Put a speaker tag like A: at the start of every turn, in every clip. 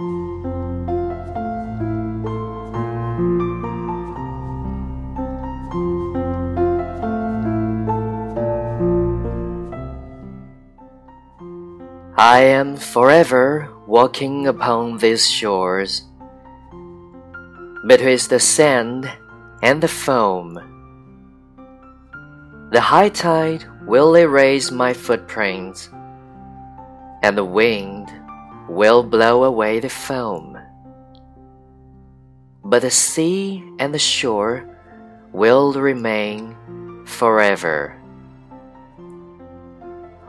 A: I am forever walking upon these shores, betwixt the sand and the foam. The high tide will erase my footprints, and the wind will blow away the foam. But the sea and the shore will remain forever.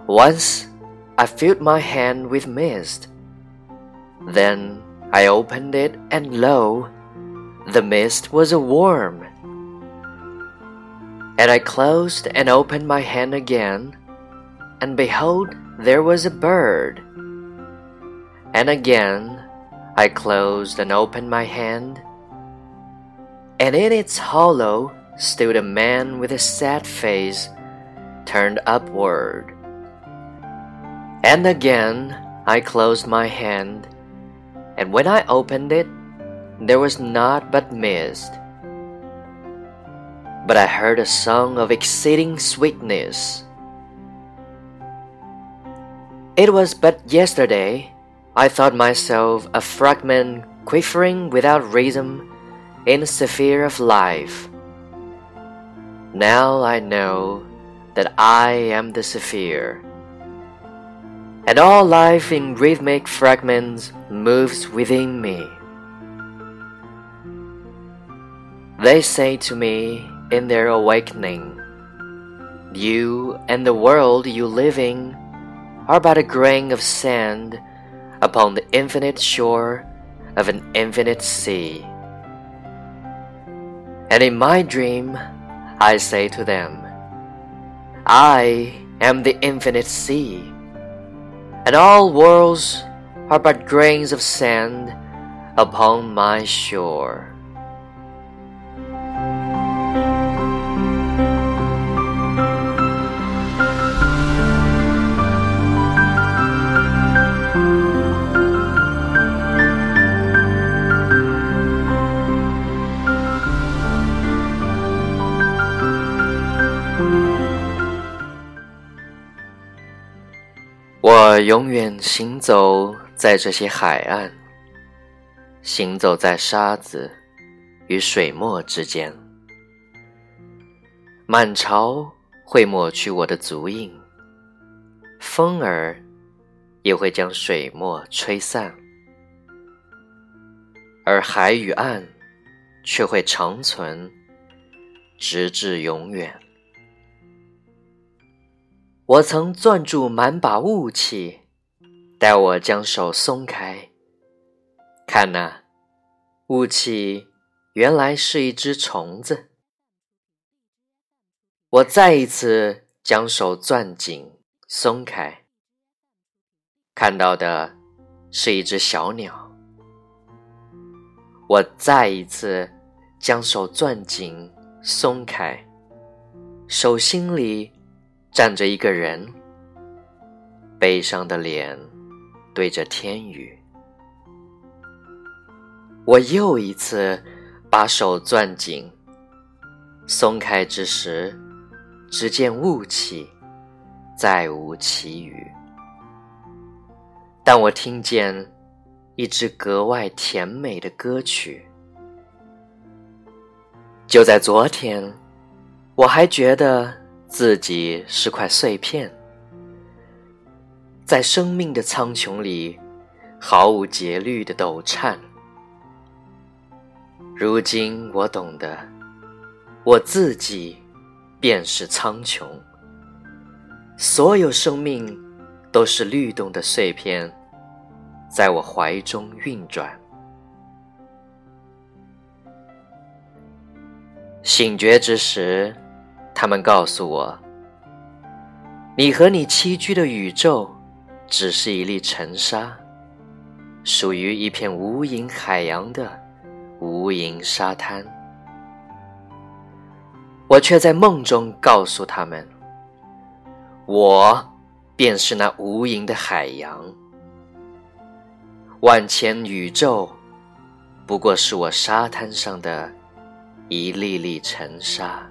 A: Once I filled my hand with mist. Then I opened it, and lo, the mist was a worm. And I closed and opened my hand again, and behold, there was a bird. And again I closed and opened my hand, and in its hollow stood a man with a sad face turned upward. And again I closed my hand, and when I opened it, there was naught but mist. But I heard a song of exceeding sweetness. It was but yesterday I thought myself a fragment quivering without rhythm in the sphere of life. Now I know that I am the sphere and all life in rhythmic fragments moves within me. They say to me in their awakening, You and the world you live in are but a grain of sand upon the infinite shore of an infinite sea. And in my dream, I say to them, I am the infinite sea and all worlds are but grains of sand upon my shore. 我永远行走在这些海岸，行走在沙子与水墨之间。满潮会抹去我的足印，风儿也会将水墨吹散，而海与岸却会长存，直至永远。我曾攥住满把雾气，待我将手松开，看那雾气原来是一只虫子。我再一次将手攥紧，松开，看到的是一只小鸟。我再一次将手攥紧，松开，手心里。站着一个人，悲伤的脸对着天宇。我又一次把手攥紧，松开之时，只见雾气，再无其余。但我听见一支格外甜美的歌曲。就在昨天，我还觉得。自己是块碎片，在生命的苍穹里毫无节律的抖颤。如今我懂得，我自己便是苍穹，所有生命都是律动的碎片，在我怀中运转。醒觉之时。他们告诉我，你和你栖居的宇宙，只是一粒尘沙，属于一片无垠海洋的无垠沙滩。我却在梦中告诉他们，我便是那无垠的海洋，万千宇宙，不过是我沙滩上的一粒粒尘沙。